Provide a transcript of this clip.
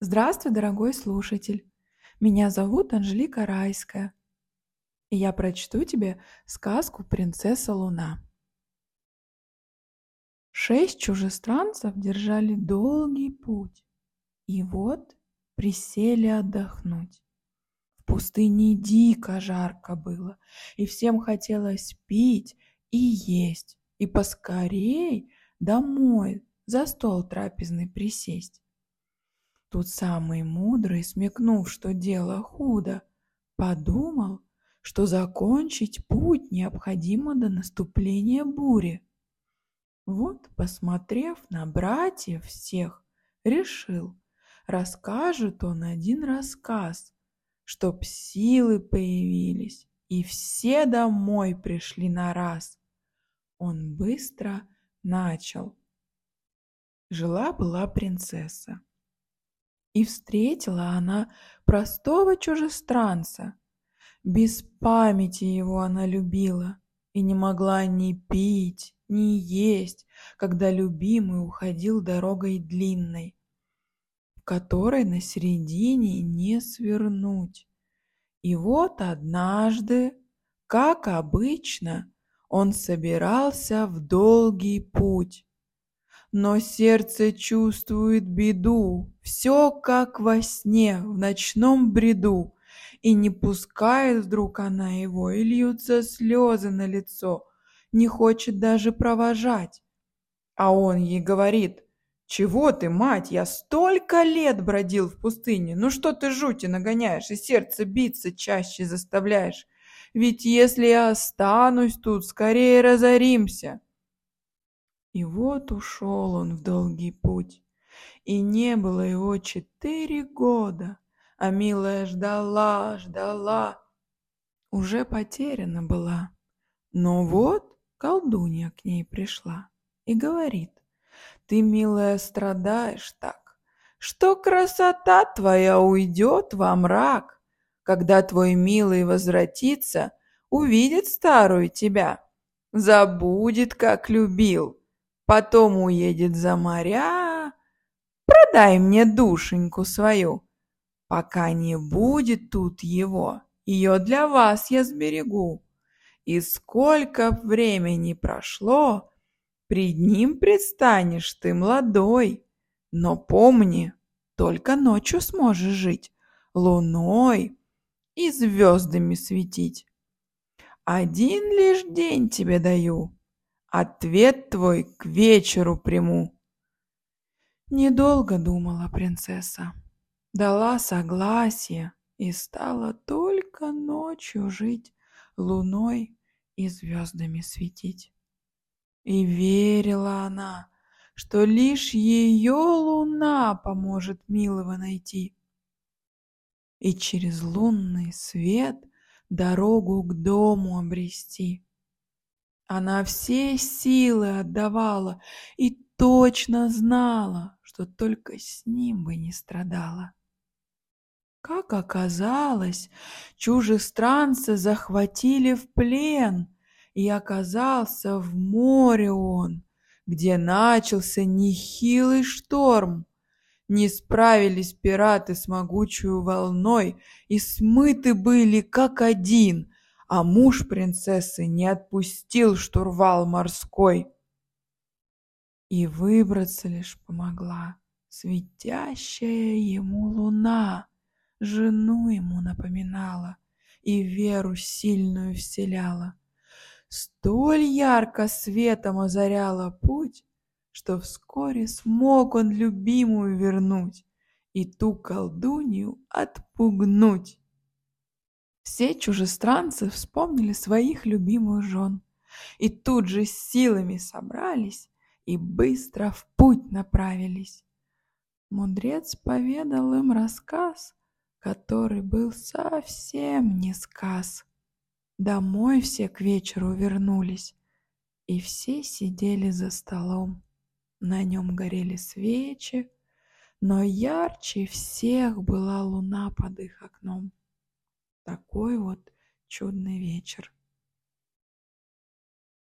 Здравствуй, дорогой слушатель! Меня зовут Анжелика Райская, и я прочту тебе сказку «Принцесса Луна». Шесть чужестранцев держали долгий путь, и вот присели отдохнуть. В пустыне дико жарко было, и всем хотелось пить и есть, и поскорей домой за стол трапезный присесть. Тут самый мудрый, смекнув, что дело худо, подумал, что закончить путь необходимо до наступления бури. Вот, посмотрев на братьев всех, решил, расскажет он один рассказ, чтоб силы появились, и все домой пришли на раз. Он быстро начал. Жила-была принцесса. И встретила она простого чужестранца. Без памяти его она любила и не могла ни пить, ни есть, когда любимый уходил дорогой длинной, в которой на середине не свернуть. И вот однажды, как обычно, он собирался в долгий путь но сердце чувствует беду, все как во сне, в ночном бреду, и не пускает вдруг она его, и льются слезы на лицо, не хочет даже провожать. А он ей говорит, «Чего ты, мать, я столько лет бродил в пустыне, ну что ты жути нагоняешь и сердце биться чаще заставляешь? Ведь если я останусь тут, скорее разоримся». И вот ушел он в долгий путь, и не было его четыре года, а милая ждала, ждала, уже потеряна была. Но вот колдунья к ней пришла и говорит, ты, милая, страдаешь так, что красота твоя уйдет во мрак, когда твой милый возвратится, увидит старую тебя, забудет, как любил, потом уедет за моря. Продай мне душеньку свою, пока не будет тут его, ее для вас я сберегу. И сколько времени прошло, пред ним предстанешь ты молодой, но помни, только ночью сможешь жить, луной и звездами светить. Один лишь день тебе даю, Ответ твой к вечеру приму. Недолго думала принцесса. Дала согласие и стала только ночью жить, луной и звездами светить. И верила она, что лишь ее луна поможет милого найти. И через лунный свет дорогу к дому обрести. Она все силы отдавала и точно знала, что только с ним бы не страдала. Как оказалось, чужестранца захватили в плен, и оказался в море он, где начался нехилый шторм. Не справились пираты с могучую волной и смыты были как один, а муж принцессы не отпустил штурвал морской. И выбраться лишь помогла светящая ему луна, жену ему напоминала и веру сильную вселяла. Столь ярко светом озаряла путь, что вскоре смог он любимую вернуть и ту колдунью отпугнуть. Все чужестранцы вспомнили своих любимых жен и тут же силами собрались и быстро в путь направились. Мудрец поведал им рассказ, который был совсем не сказ. Домой все к вечеру вернулись, и все сидели за столом. На нем горели свечи, но ярче всех была луна под их окном. Такой вот чудный вечер.